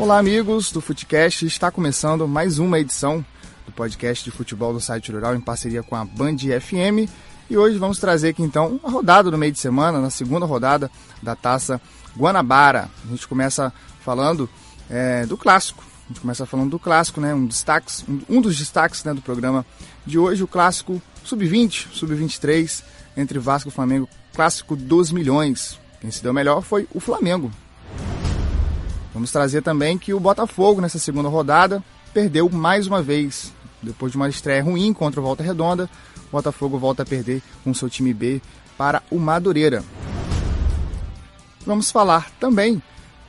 Olá, amigos do Futecast. Está começando mais uma edição do podcast de futebol do site rural em parceria com a Band FM. E hoje vamos trazer aqui então a rodada do meio de semana, na segunda rodada da taça Guanabara. A gente começa falando é, do clássico. A gente começa falando do clássico, né? Um, destaques, um dos destaques né, do programa de hoje, o clássico sub-20, sub-23, entre Vasco e Flamengo, clássico dos milhões. Quem se deu melhor foi o Flamengo. Vamos trazer também que o Botafogo, nessa segunda rodada, perdeu mais uma vez. Depois de uma estreia ruim contra o Volta Redonda, o Botafogo volta a perder com seu time B para o Madureira. Vamos falar também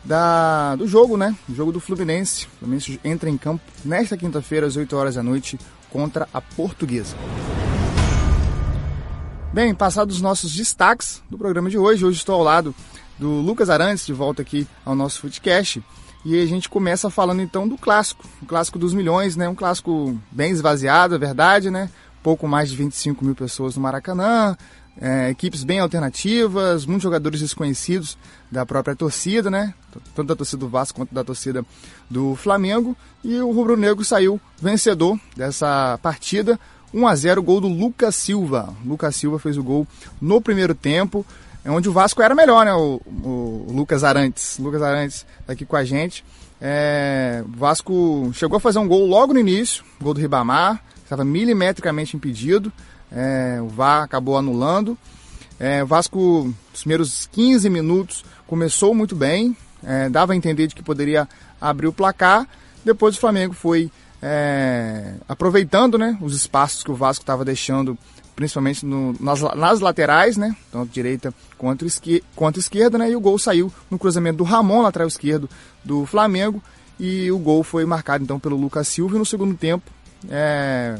da, do jogo, né? O jogo do Fluminense. O Fluminense entra em campo nesta quinta-feira, às 8 horas da noite, contra a Portuguesa. Bem, passados os nossos destaques do programa de hoje, hoje estou ao lado do Lucas Arantes, de volta aqui ao nosso Footcast. E a gente começa falando então do clássico, o clássico dos milhões, né? Um clássico bem esvaziado, é verdade, né? Pouco mais de 25 mil pessoas no Maracanã, é, equipes bem alternativas, muitos jogadores desconhecidos da própria torcida, né? Tanto da torcida do Vasco quanto da torcida do Flamengo. E o Rubro Negro saiu vencedor dessa partida. 1 a 0 gol do Lucas Silva. Lucas Silva fez o gol no primeiro tempo, é onde o Vasco era melhor, né? O, o Lucas Arantes. Lucas Arantes tá aqui com a gente. É, o Vasco chegou a fazer um gol logo no início, gol do Ribamar, estava milimetricamente impedido. É, o VAR acabou anulando. É, o Vasco, nos primeiros 15 minutos, começou muito bem, é, dava a entender de que poderia abrir o placar. Depois o Flamengo foi é, aproveitando né, os espaços que o Vasco estava deixando, principalmente no, nas, nas, laterais, né, tanto direita quanto, esquer, quanto esquerda, né, e o gol saiu no cruzamento do Ramon, lateral esquerdo do Flamengo, e o gol foi marcado então pelo Lucas Silva. No segundo tempo, é,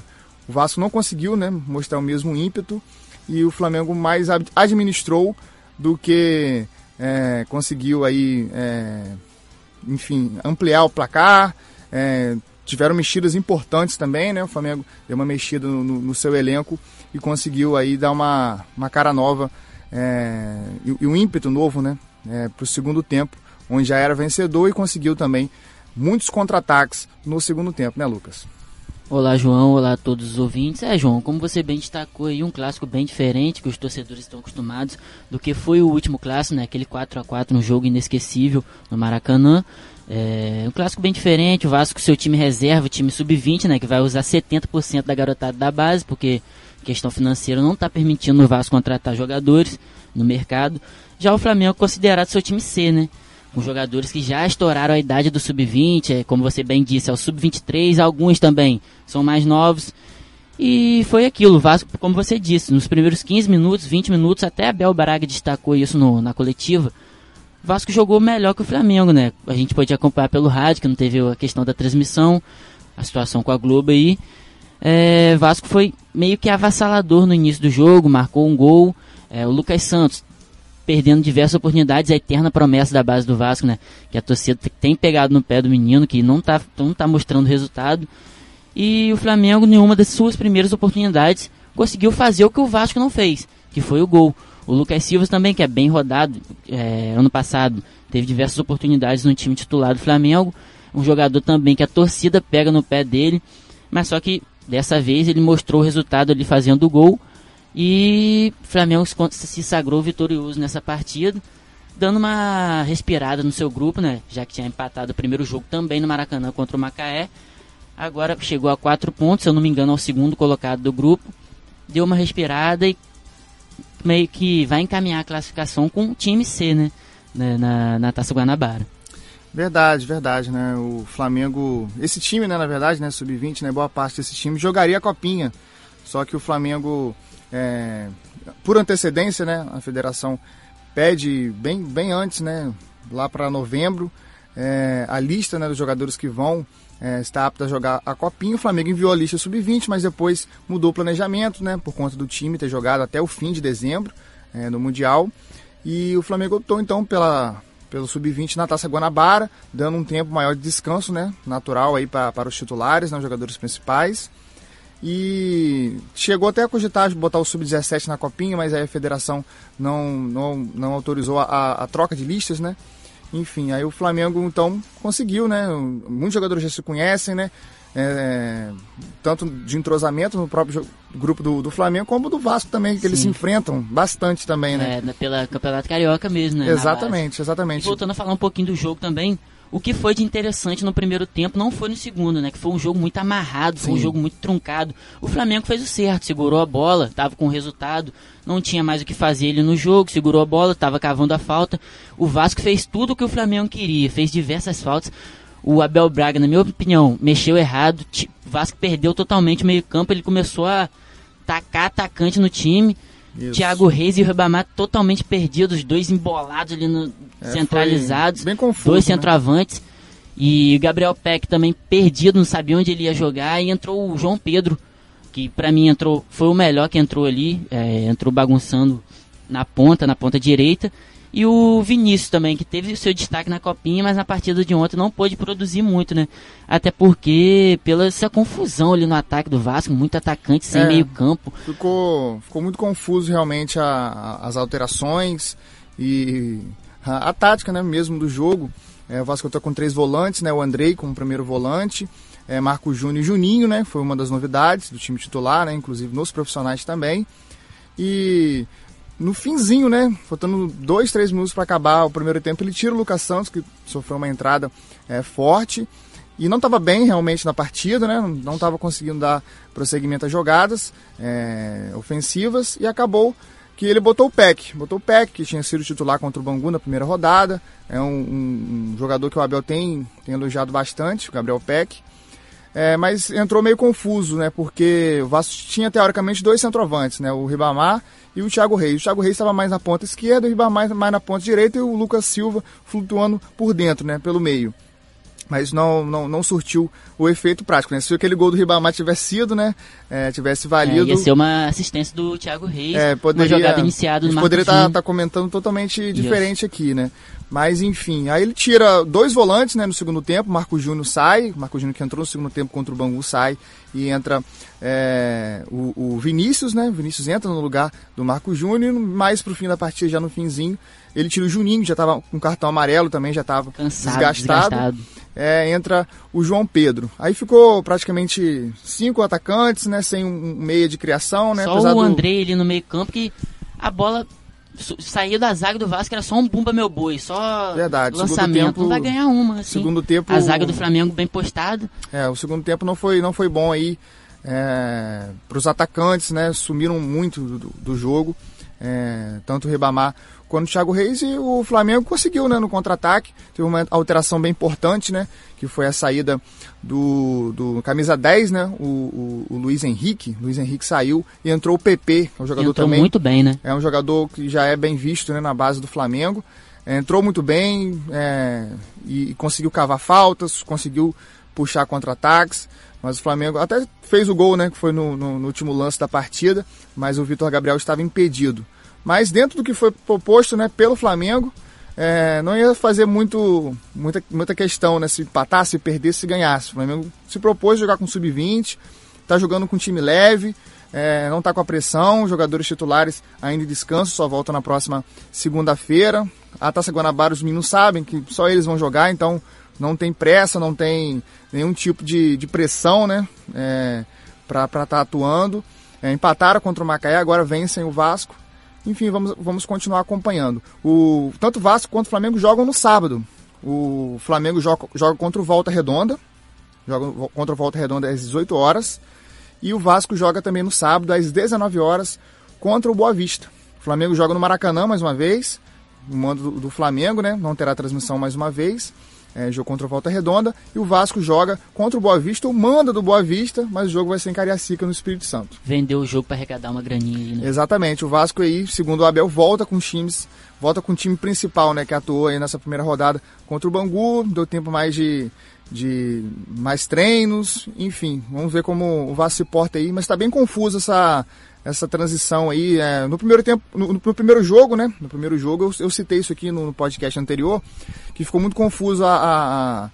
o Vasco não conseguiu né, mostrar o mesmo ímpeto e o Flamengo mais administrou do que é, conseguiu aí, é, enfim, ampliar o placar. É, tiveram mexidas importantes também, né? O Flamengo deu uma mexida no, no seu elenco e conseguiu aí dar uma, uma cara nova é, e, e, um ímpeto novo, né? É, para o segundo tempo, onde já era vencedor e conseguiu também muitos contra-ataques no segundo tempo, né, Lucas? Olá, João. Olá a todos os ouvintes. É, João, como você bem destacou aí, um clássico bem diferente que os torcedores estão acostumados do que foi o último clássico, né? Aquele 4 a 4 no jogo inesquecível no Maracanã. É um clássico bem diferente, o Vasco seu time reserva, o time sub-20, né, que vai usar 70% da garotada da base, porque questão financeira não está permitindo o Vasco contratar jogadores no mercado. Já o Flamengo considerado seu time C, né? com jogadores que já estouraram a idade do sub-20, é, como você bem disse, é o sub-23, alguns também são mais novos. E foi aquilo, o Vasco, como você disse, nos primeiros 15 minutos, 20 minutos, até a Bel Braga destacou isso no, na coletiva, o Vasco jogou melhor que o Flamengo, né? A gente pode acompanhar pelo rádio, que não teve a questão da transmissão, a situação com a Globo aí. É, Vasco foi meio que avassalador no início do jogo, marcou um gol. É, o Lucas Santos perdendo diversas oportunidades, a eterna promessa da base do Vasco, né? Que a torcida tem pegado no pé do menino, que não tá, não tá mostrando resultado. E o Flamengo, nenhuma das suas primeiras oportunidades, conseguiu fazer o que o Vasco não fez, que foi o gol. O Lucas Silva também, que é bem rodado, é, ano passado teve diversas oportunidades no time titular do Flamengo. Um jogador também que a torcida pega no pé dele, mas só que dessa vez ele mostrou o resultado ali fazendo o gol e o Flamengo se sagrou vitorioso nessa partida, dando uma respirada no seu grupo, né? Já que tinha empatado o primeiro jogo também no Maracanã contra o Macaé. Agora chegou a quatro pontos, se eu não me engano, ao segundo colocado do grupo. Deu uma respirada e meio que vai encaminhar a classificação com o time C, né? Na, na Taça Guanabara. Verdade, verdade, né? O Flamengo, esse time, né, na verdade, né, sub-20, né, boa parte desse time jogaria a copinha. Só que o Flamengo é, por antecedência, né, a federação pede bem, bem antes, né, lá para novembro, é, a lista né, dos jogadores que vão é, estar aptos a jogar a Copinha. O Flamengo enviou a lista sub-20, mas depois mudou o planejamento, né, por conta do time ter jogado até o fim de dezembro é, no Mundial. E o Flamengo optou então pela, pelo sub-20 na Taça Guanabara, dando um tempo maior de descanso, né, natural aí para, os titulares, né, os jogadores principais. E chegou até a cogitar de botar o Sub-17 na copinha, mas aí a federação não, não, não autorizou a, a, troca de listas, né? Enfim, aí o Flamengo então conseguiu, né? Muitos jogadores já se conhecem, né? É, tanto de entrosamento no próprio grupo do, do, Flamengo, como do Vasco também, que Sim. eles se enfrentam bastante também, né? É, pela Campeonato Carioca mesmo, né? Exatamente, exatamente. E voltando a falar um pouquinho do jogo também, o que foi de interessante no primeiro tempo não foi no segundo, né? Que foi um jogo muito amarrado, foi Sim. um jogo muito truncado. O Flamengo fez o certo, segurou a bola, estava com o resultado, não tinha mais o que fazer ele no jogo, segurou a bola, estava cavando a falta. O Vasco fez tudo o que o Flamengo queria, fez diversas faltas. O Abel Braga, na minha opinião, mexeu errado. O Vasco perdeu totalmente o meio-campo, ele começou a tacar atacante no time. Isso. Thiago Reis e o Ribamar totalmente perdidos, dois embolados ali no, é, centralizados, bem confuso, dois né? centroavantes. E Gabriel Peck também perdido, não sabia onde ele ia jogar. E entrou o João Pedro, que para mim entrou foi o melhor que entrou ali, é, entrou bagunçando na ponta, na ponta direita. E o Vinícius também, que teve o seu destaque na copinha, mas na partida de ontem não pôde produzir muito, né? Até porque, pela essa confusão ali no ataque do Vasco, muito atacante sem é, meio campo. Ficou, ficou muito confuso realmente a, a, as alterações e a, a, tática né, mesmo do jogo. É, o Vasco está com três volantes, né? O Andrei como primeiro volante, é, Marco Júnior e Juninho, né? Foi uma das novidades do time titular, né? Inclusive nos profissionais também. E no finzinho, né? Faltando dois, três minutos para acabar o primeiro tempo, ele tira o Lucas Santos, que sofreu uma entrada é, forte e não estava bem realmente na partida, né? Não estava conseguindo dar prosseguimento às jogadas é, ofensivas e acabou que ele botou o Peck, botou o Peck, que tinha sido titular contra o Bangu na primeira rodada. É um, um, um jogador que o Abel tem, tem elogiado bastante, o Gabriel Peck. É, mas entrou meio confuso, né? Porque o Vasco tinha teoricamente dois centroavantes, né? O Ribamar e o Thiago Reis. O Thiago Reis estava mais na ponta esquerda, o Ribamar mais, mais na ponta direita e o Lucas Silva flutuando por dentro, né? Pelo meio mas não, não, não surtiu o efeito prático. Né? Se aquele gol do Ribamar tivesse sido, né, é, tivesse valido... É, ia ser uma assistência do Thiago Reis, é, poderia, uma jogada iniciada no poderia estar tá, tá comentando totalmente diferente aqui, né? Mas enfim, aí ele tira dois volantes né, no segundo tempo, Marco Júnior sai, Marco Júnior que entrou no segundo tempo contra o Bangu sai e entra é, o, o, Vinícius, né? O Vinícius entra no lugar do Marco Júnior, mais pro fim da partida, já no finzinho, ele tira o Juninho, que já estava com cartão amarelo também, já estava desgastado. desgastado. É, entra o João Pedro. Aí ficou praticamente cinco atacantes, né? Sem um meia de criação, né? Só Apesar o André ali no meio campo que a bola saía da zaga do Vasco, era só um bumba meu boi, só Verdade. lançamento. Tempo, não vai ganhar uma, assim. Segundo tempo... A zaga do Flamengo bem postada. É, o segundo tempo não foi, não foi bom aí é, para os atacantes, né? Sumiram muito do, do jogo. É, tanto o Ribamar quanto o Thiago Reis e o Flamengo conseguiu né, no contra-ataque. Teve uma alteração bem importante, né? Que foi a saída do, do camisa 10, né? O, o, o Luiz Henrique. Luiz Henrique saiu e entrou o PP, que é um jogador entrou também. muito bem, né? É um jogador que já é bem visto né, na base do Flamengo. É, entrou muito bem é, e, e conseguiu cavar faltas, conseguiu puxar contra-ataques. Mas o Flamengo até fez o gol, né? Que foi no, no, no último lance da partida, mas o Vitor Gabriel estava impedido. Mas dentro do que foi proposto né, pelo Flamengo, é, não ia fazer muito, muita, muita questão, né? Se empatasse, se perdesse, se ganhasse. O Flamengo se propôs a jogar com sub-20, está jogando com time leve, é, não está com a pressão, jogadores titulares ainda em descanso, só voltam na próxima segunda-feira. A Taça Guanabara, os meninos sabem que só eles vão jogar, então não tem pressa, não tem nenhum tipo de, de pressão, né? É, para estar tá atuando. É, empataram contra o Macaé, agora vencem o Vasco. Enfim, vamos, vamos continuar acompanhando. O, tanto o Vasco quanto o Flamengo jogam no sábado. O Flamengo joga, joga contra o Volta Redonda. Joga contra o Volta Redonda às 18 horas. E o Vasco joga também no sábado, às 19 horas, contra o Boa Vista. O Flamengo joga no Maracanã mais uma vez. O mando do, do Flamengo, né? Não terá transmissão mais uma vez é, jogo contra o Volta Redonda, e o Vasco joga contra o Boa Vista, ou manda do Boa Vista, mas o jogo vai ser em Cariacica, no Espírito Santo. Vendeu o jogo para arrecadar uma graninha aí, né? Exatamente, o Vasco aí, segundo o Abel, volta com os times, volta com o time principal, né, que atuou aí nessa primeira rodada contra o Bangu, deu tempo mais de, de mais treinos, enfim, vamos ver como o Vasco se porta aí, mas está bem confuso essa essa transição aí. É, no primeiro tempo, no, no, primeiro jogo, né? No primeiro jogo, eu, eu citei isso aqui no, no, podcast anterior, que ficou muito confuso a, a,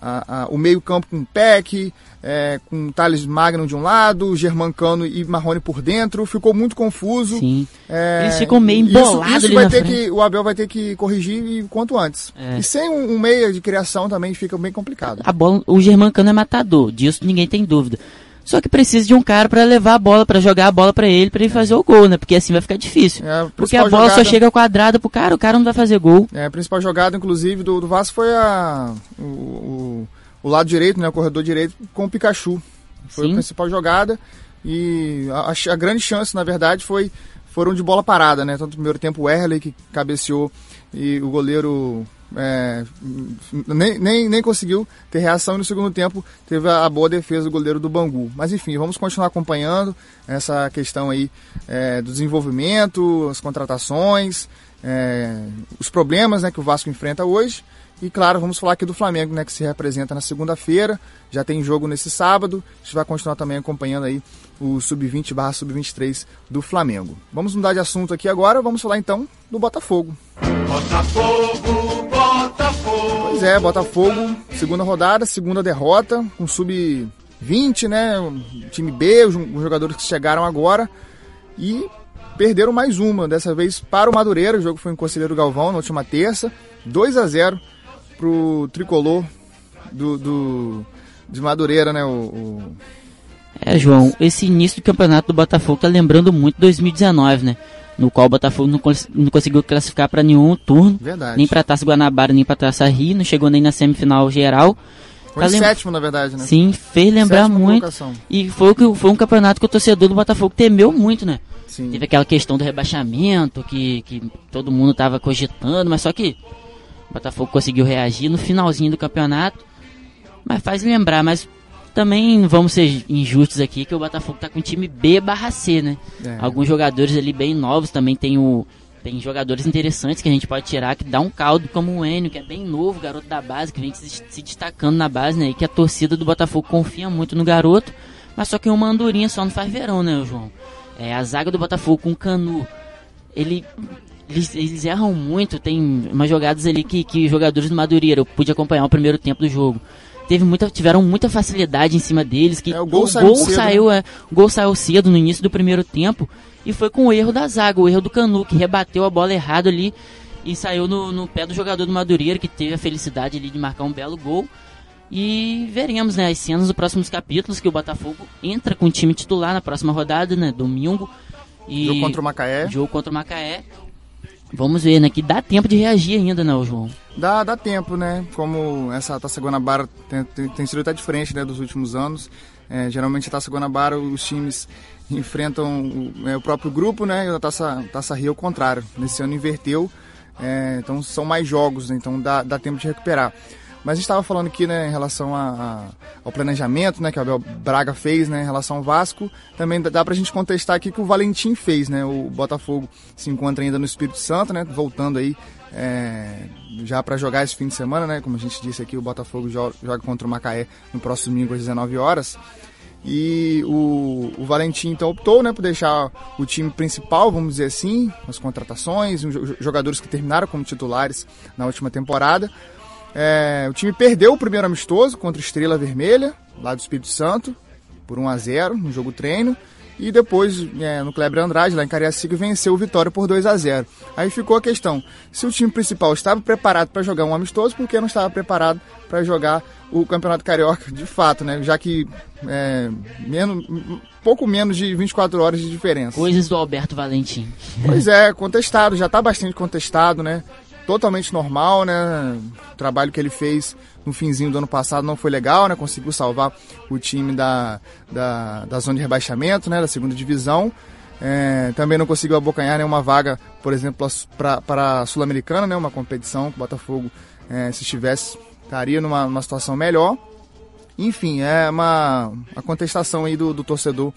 a, a, o meio-campo com Peck, é, com Thales Magno de um lado, Germancano e Marrone por dentro, ficou muito confuso. Sim. É, Eles ficam meio embolados isso, isso vai ter que O Abel vai ter que corrigir quanto antes. É. E sem um, um meia de criação também fica bem complicado. A bola, o Germancano é matador, disso ninguém tem dúvida. Só que precisa de um cara para levar a bola, para jogar a bola para ele, para ele fazer o gol, né? Porque assim vai ficar difícil. É, a Porque a bola jogada... só chega quadrada pro cara, o cara não vai fazer gol. É, a principal jogada, inclusive, do, do Vasco foi a, o, o, o lado direito, né? O corredor direito com o Pikachu. Foi Sim. a principal jogada. E a, a, grande chance, na verdade, foi foram de bola parada, né? Tanto no primeiro tempo o Erley que cabeceou e o goleiro é, nem, nem, nem conseguiu ter reação e no segundo tempo teve a, a, boa defesa do goleiro do Bangu. Mas enfim, vamos continuar acompanhando essa questão aí é, do desenvolvimento, as contratações, é, os problemas né, que o Vasco enfrenta hoje. E claro, vamos falar aqui do Flamengo, né, que se representa na segunda-feira, já tem jogo nesse sábado. A gente vai continuar também acompanhando aí o sub-20 barra sub-23 do Flamengo. Vamos mudar de assunto aqui agora, vamos falar então do Botafogo. Botafogo, Botafogo. Pois é, Botafogo, segunda rodada, segunda derrota, com sub-20, né? Um time B, os jogadores que chegaram agora. E perderam mais uma, dessa vez para o Madureira. O jogo foi em Conselheiro Galvão na última terça. 2 a 0 pro tricolor do, do de Madureira, né? O, o, É, João, esse início do campeonato do Botafogo tá lembrando muito 2019, né? No qual o Botafogo não, cons não conseguiu classificar para nenhum turno, verdade. nem para Taça Guanabara, nem para Taça Rio, não chegou nem na semifinal geral. Foi tá sétimo, na verdade, né? Sim, fez lembrar Sétima muito. Colocação. E foi, foi um campeonato que o torcedor do Botafogo temeu muito, né? Sim. Teve aquela questão do rebaixamento que, que todo mundo estava cogitando, mas só que o Botafogo conseguiu reagir no finalzinho do campeonato. Mas faz lembrar, mas também vamos ser injustos aqui que o Botafogo tá com time B barra C, né? É. Alguns jogadores ali bem novos também tem o tem jogadores interessantes que a gente pode tirar que dá um caldo como o Enio, que é bem novo, garoto da base, que vem se, se destacando na base, né? E que a torcida do Botafogo confia muito no garoto, mas só que uma andorinha só não faz verão, né, João? É, a zaga do Botafogo com o Canu, ele eles, eles, erram muito, tem umas jogadas ali que, que jogadores do Madureira, eu pude acompanhar o primeiro tempo do jogo teve muita, tiveram muita facilidade em cima deles. Que é, o gol, o saiu, gol cedo, saiu, né? é, o gol saiu cedo no início do primeiro tempo e foi com o erro da zaga, o erro do Canu, que rebateu a bola errado ali e saiu no, no pé do jogador do Madureira, que teve a felicidade ali de marcar um belo gol. E veremos né, as cenas dos próximos capítulos que o Botafogo entra com o time titular na próxima rodada, né? Domingo. E jogo contra o Macaé. Jogo contra o Macaé. Vamos ver, né? Que dá tempo de reagir ainda, né, João? Dá, dá tempo, né? Como essa Taça Guanabara tem, tem, tem sido até diferente né, dos últimos anos. É, geralmente a Taça Guanabara os times enfrentam o, é, o próprio grupo, né? E a Taça, Taça Rio é o contrário. Nesse ano inverteu, é, então são mais jogos, né, então dá, dá tempo de recuperar. Mas a gente estava falando aqui né, em relação a, a, ao planejamento né, que o Abel Braga fez né, em relação ao Vasco. Também dá para a gente contestar aqui que o Valentim fez. Né, o Botafogo se encontra ainda no Espírito Santo, né, voltando aí é, já para jogar esse fim de semana. Né, como a gente disse aqui, o Botafogo joga, contra o Macaé no próximo domingo às 19 horas. E o, o, Valentim então optou né, por deixar o time principal, vamos dizer assim, as contratações, os jogadores que terminaram como titulares na última temporada, é, o time perdeu o primeiro amistoso contra Estrela Vermelha, lá do Espírito Santo, por 1 a 0 no jogo treino. E depois, é, no Kleber Andrade, lá em Cariacica, venceu o Vitória por 2 a 0 Aí ficou a questão: se o time principal estava preparado para jogar um amistoso, por que não estava preparado para jogar o Campeonato Carioca de fato, né? Já que é, menos, pouco menos de 24 horas de diferença. Coisas do Alberto Valentim. Pois é, contestado, já está bastante contestado, né? Totalmente normal, né? O trabalho que ele fez no finzinho do ano passado não foi legal, né? Conseguiu salvar o time da, da, da zona de rebaixamento, né? Da segunda divisão. É, também não conseguiu abocanhar nenhuma vaga, por exemplo, para a Sul-Americana, né? Uma competição que o Botafogo, é, se estivesse, estaria numa, numa situação melhor. Enfim, é uma, uma contestação aí do, do torcedor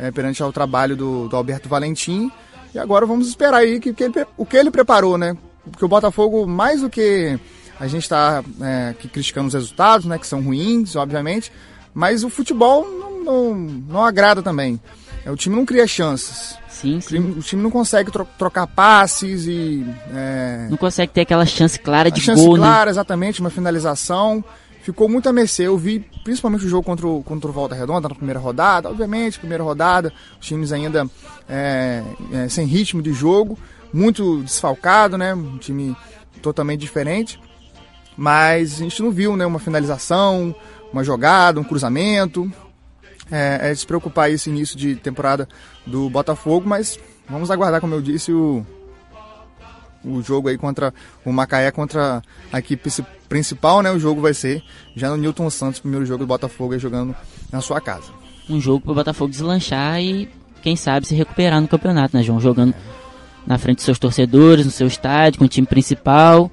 é, perante ao trabalho do, do Alberto Valentim. E agora vamos esperar aí que, que ele, o que ele preparou, né? Porque o Botafogo, mais do que a gente está é, criticando os resultados, né, que são ruins, obviamente, mas o futebol não, não, não agrada também. É, o time não cria chances. Sim, sim. O time não consegue tro trocar passes e. É... Não consegue ter aquela chance clara de chance gol. Chance clara, né? exatamente, uma finalização. ficou muito a mercê. Eu vi principalmente o jogo contra o, contra o Volta Redonda na primeira rodada. Obviamente, primeira rodada, os times ainda é, é, sem ritmo de jogo, muito desfalcado, né? Um time totalmente diferente. Mas a gente não viu né, uma finalização, uma jogada, um cruzamento. É, é se preocupar esse início de temporada do Botafogo, mas vamos aguardar, como eu disse, o, o jogo aí contra o Macaé, contra a equipe principal, né? O jogo vai ser já no Newton Santos, primeiro jogo do Botafogo aí jogando na sua casa. Um jogo para o Botafogo deslanchar e, quem sabe, se recuperar no campeonato, né, João? Jogando na frente dos seus torcedores, no seu estádio, com o time principal.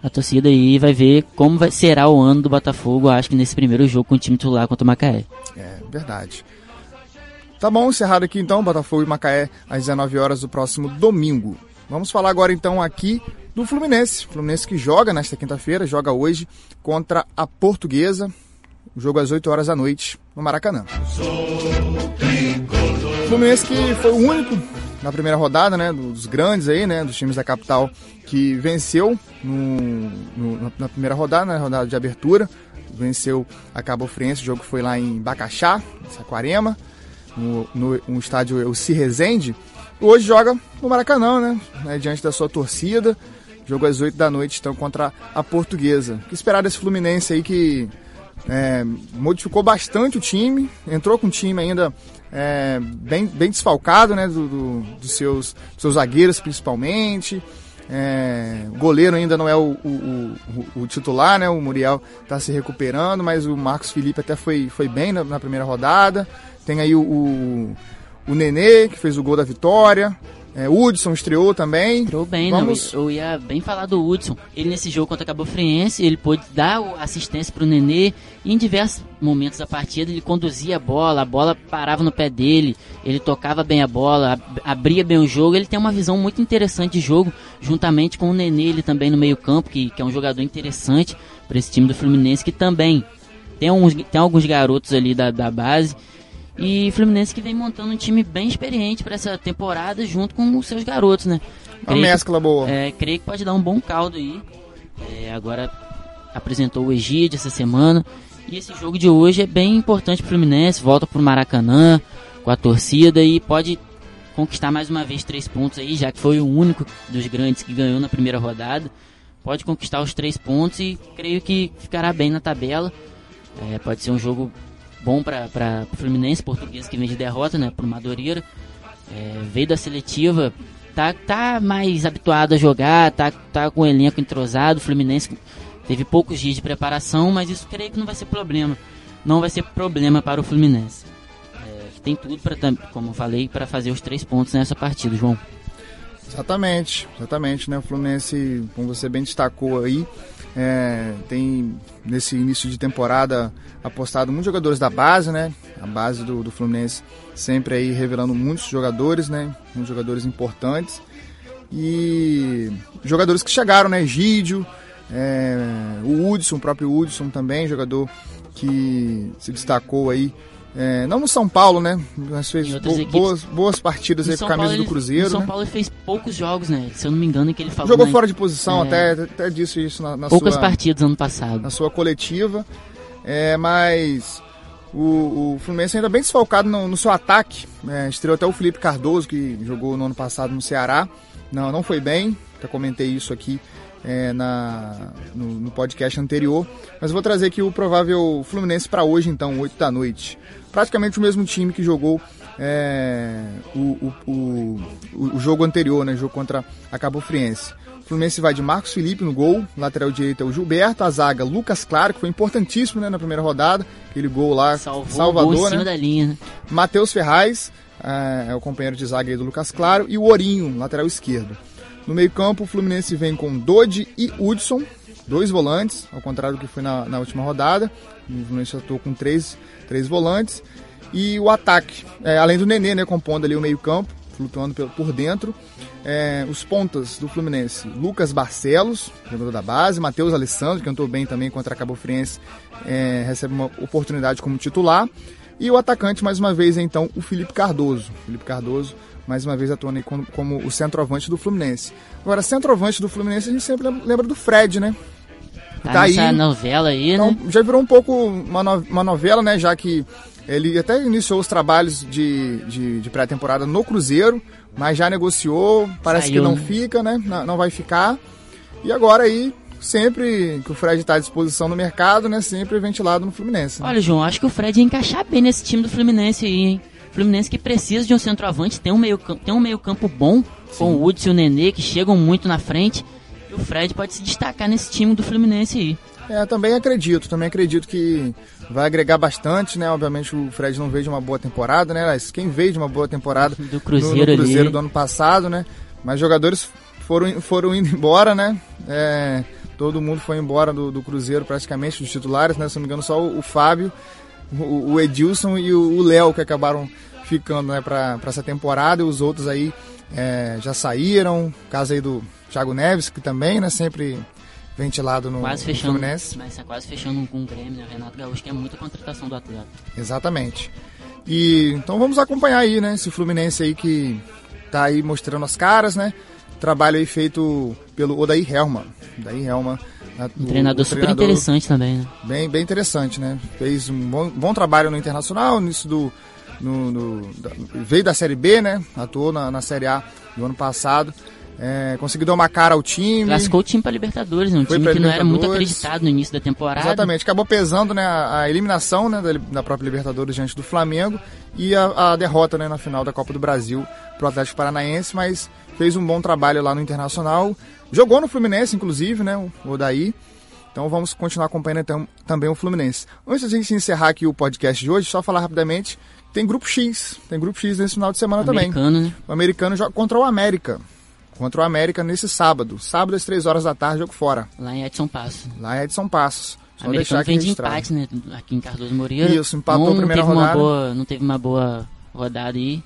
A torcida aí vai ver como vai, será o ano do Botafogo, acho que nesse primeiro jogo com o time titular contra o Macaé. É, verdade. Tá bom, encerrado aqui então, Botafogo e Macaé às 19 horas do próximo domingo. Vamos falar agora então aqui do Fluminense. Fluminense que joga nesta quinta-feira, joga hoje contra a Portuguesa. O jogo às 8 horas da noite no Maracanã. Fluminense que foi o único na primeira rodada, né, dos grandes aí, né, dos times da capital que venceu no, no, na primeira rodada, na rodada de abertura, venceu a Cabo Friense, o jogo foi lá em Bacaxá, em Saquarema, no, no, no estádio El Resende, hoje joga no Maracanã, né? né? Diante da sua torcida. Jogo às 8 da noite, então, contra a Portuguesa. O que esperar desse Fluminense aí que é, modificou bastante o time, entrou com um time ainda é, bem, bem desfalcado, né? Do, do, dos seus, seus zagueiros, principalmente. É, o goleiro ainda não é o, o, o, o titular, né? O Muriel está se recuperando, mas o Marcos Felipe até foi, foi bem na, na primeira rodada. Tem aí o, o o Nenê, que fez o gol da vitória. É, Hudson estreou também. Estreou bem, Vamos... não, eu ia bem falar do Hudson. Ele nesse jogo contra a Cabo Friense, ele pôde dar assistência para o Nenê e em diversos momentos da partida ele conduzia a bola, a bola parava no pé dele, ele tocava bem a bola, abria bem o jogo, ele tem uma visão muito interessante de jogo, juntamente com o Nenê ele também no meio campo, que, que é um jogador interessante para esse time do Fluminense, que também tem, uns, tem alguns garotos ali da, da base e Fluminense que vem montando um time bem experiente para essa temporada junto com os seus garotos, né? Uma mescla que, boa. É, creio que pode dar um bom caldo aí. É, agora apresentou o Egídio essa semana. E esse jogo de hoje é bem importante para o Fluminense. Volta para o Maracanã com a torcida e pode conquistar mais uma vez três pontos aí, já que foi o único dos grandes que ganhou na primeira rodada. Pode conquistar os três pontos e creio que ficará bem na tabela. É, pode ser um jogo bom para o Fluminense, português que vem de derrota, né, para o Madureira. É, veio da seletiva, tá, tá mais habituado a jogar, tá, tá com o elenco entrosado. O Fluminense teve poucos dias de preparação, mas isso creio que não vai ser problema. Não vai ser problema para o Fluminense. É, tem tudo para, como falei, para fazer os três pontos nessa partida, João. Exatamente, exatamente, né? O Fluminense, como você bem destacou aí, é, tem nesse início de temporada apostado muitos jogadores da base, né? A base do, do Fluminense sempre aí revelando muitos jogadores, né? Muitos jogadores importantes. E jogadores que chegaram, né? Gídio, é, o Hudson, o próprio Hudson também, jogador que se destacou aí é, não no São Paulo, né? Mas fez bo boas, boas partidas aí com a camisa Paulo, do Cruzeiro. No São né? Paulo ele fez poucos jogos, né? Se eu não me engano, que ele falou. Jogou né? fora de posição, é... até, até disse isso na, na Poucas sua, partidas ano passado. Na sua coletiva. É, mas o, o Fluminense ainda bem desfalcado no, no seu ataque. É, estreou até o Felipe Cardoso, que jogou no ano passado no Ceará. Não, não foi bem. Já comentei isso aqui é, na, no, no, podcast anterior. Mas vou trazer aqui o provável Fluminense para hoje, então, 8 da noite. Praticamente o mesmo time que jogou é, o, o, o, o, jogo anterior, né? O jogo contra a Cabo Friense. O Fluminense vai de Marcos Felipe no gol, lateral direito é o Gilberto, a zaga Lucas Claro, que foi importantíssimo né, na primeira rodada, aquele gol lá, Salvou Salvador, gol né? cima da linha, né? Matheus Ferraz, é, é, o companheiro de zaga do Lucas Claro, e o Orinho, lateral esquerdo. No meio-campo, o Fluminense vem com Dodi e Hudson, dois volantes, ao contrário do que foi na, na última rodada. O Fluminense atuou com três, três volantes. E o ataque, é, além do Nenê, né, compondo ali o meio-campo, flutuando por dentro. É, os pontas do Fluminense, Lucas Barcelos, jogador da base, Matheus Alessandro, que entrou bem também contra a Cabo Friense, é, recebe uma oportunidade como titular. E o atacante, mais uma vez, então, o Felipe Cardoso. Felipe Cardoso, mais uma vez atuando como, como o centroavante do Fluminense. Agora, centroavante do Fluminense, a gente sempre lembra do Fred, né? Tá, tá aí. novela aí, Então, né? já virou um pouco uma, no- uma novela, né? Já que ele até iniciou os trabalhos de, de, de pré-temporada no Cruzeiro, mas já negociou, parece Saiu, que não né? fica, né? Não, não vai ficar. E agora aí, sempre que o Fred está à disposição no mercado, né? Sempre ventilado no Fluminense. né? Olha, João, acho que o Fred ia encaixar bem nesse time do Fluminense aí, hein? Fluminense que precisa de um centroavante, tem um meio, tem um meio campo bom, com o Hudson e o Nenê, que chegam muito na frente. E o Fred pode se destacar nesse time do Fluminense aí. É, também acredito, também acredito que vai agregar bastante, né? Obviamente o Fred não veio de uma boa temporada, né? Mas quem veio de uma boa temporada Do Cruzeiro no, no Cruzeiro ali. do ano passado, né? Mas jogadores foram, foram indo embora, né? É, todo mundo foi embora do, do Cruzeiro praticamente, dos titulares, né? Se não me engano, só o, o Fábio, o, o Edilson e o Léo que acabaram ficando né, para essa temporada e os outros aí é, já saíram. Caso aí do Thiago Neves, que também, né? Sempre ventilado no, Quase no fechando, Fluminense. mas tá quase fechando com o Grêmio, né? O Renato Gaúcho, que é muita contratação do atleta. Exatamente. E então vamos acompanhar aí, né? Esse Fluminense aí que tá aí mostrando as caras, né? Trabalho aí feito pelo Odair Helman. Odair Helman. Né, Um o- treinador o super treinador interessante também, né? Bem, bem interessante, né? Fez um bom, bom trabalho no Internacional, nisso do. No, no- da- veio da Série B, né? Atuou na, na Série A do ano passado. É, conseguiu dar uma cara ao time. Classificou o time para Libertadores? Um time que não era muito acreditado no início da temporada. Exatamente, acabou pesando né, a, a eliminação né, da, da própria Libertadores diante do Flamengo e a, a derrota né, na final da Copa do Brasil pro Atlético Paranaense, mas fez um bom trabalho lá no Internacional. Jogou no Fluminense, inclusive, né, o Odaí. Então vamos continuar acompanhando então, também o Fluminense. Antes da gente encerrar aqui o podcast de hoje, só falar rapidamente, tem grupo X, tem grupo X nesse final de semana também. Americano, né? O americano joga contra o América. Contra o América nesse sábado. Sábado às 3 horas da tarde, jogo fora. Lá em Edson Passo. Lá é Edson Passos. Só deixar aqui vem de empate, né? Aqui em Cardoso Moreira. Isso, empatou não a primeira teve rodada. Uma boa, não teve uma boa rodada aí.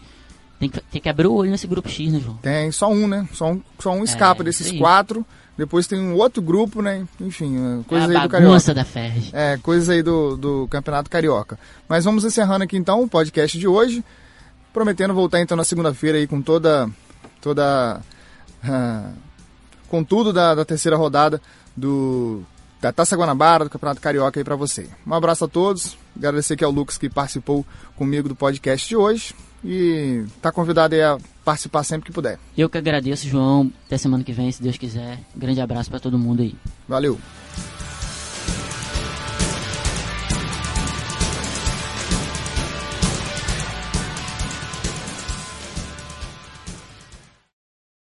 Tem que, tem que abrir o olho nesse grupo X, né, João? Tem só um, né? Só um, só um escapa É, desses quatro. Depois tem um outro grupo, né? Enfim, é, coisas é aí do Carioca. da Ferg. É, coisas aí do, do Campeonato Carioca. Mas vamos encerrando aqui então o podcast de hoje. Prometendo voltar então na segunda-feira aí com toda. toda. Ah, com tudo da, da terceira rodada do. Da Taça Guanabara, do Campeonato Carioca aí pra você. Um abraço a todos. Agradecer aqui ao Lucas que participou comigo do podcast de hoje. E tá convidado aí a participar sempre que puder. Eu que agradeço, João. Até semana que vem, se Deus quiser. Grande abraço para todo mundo aí. Valeu!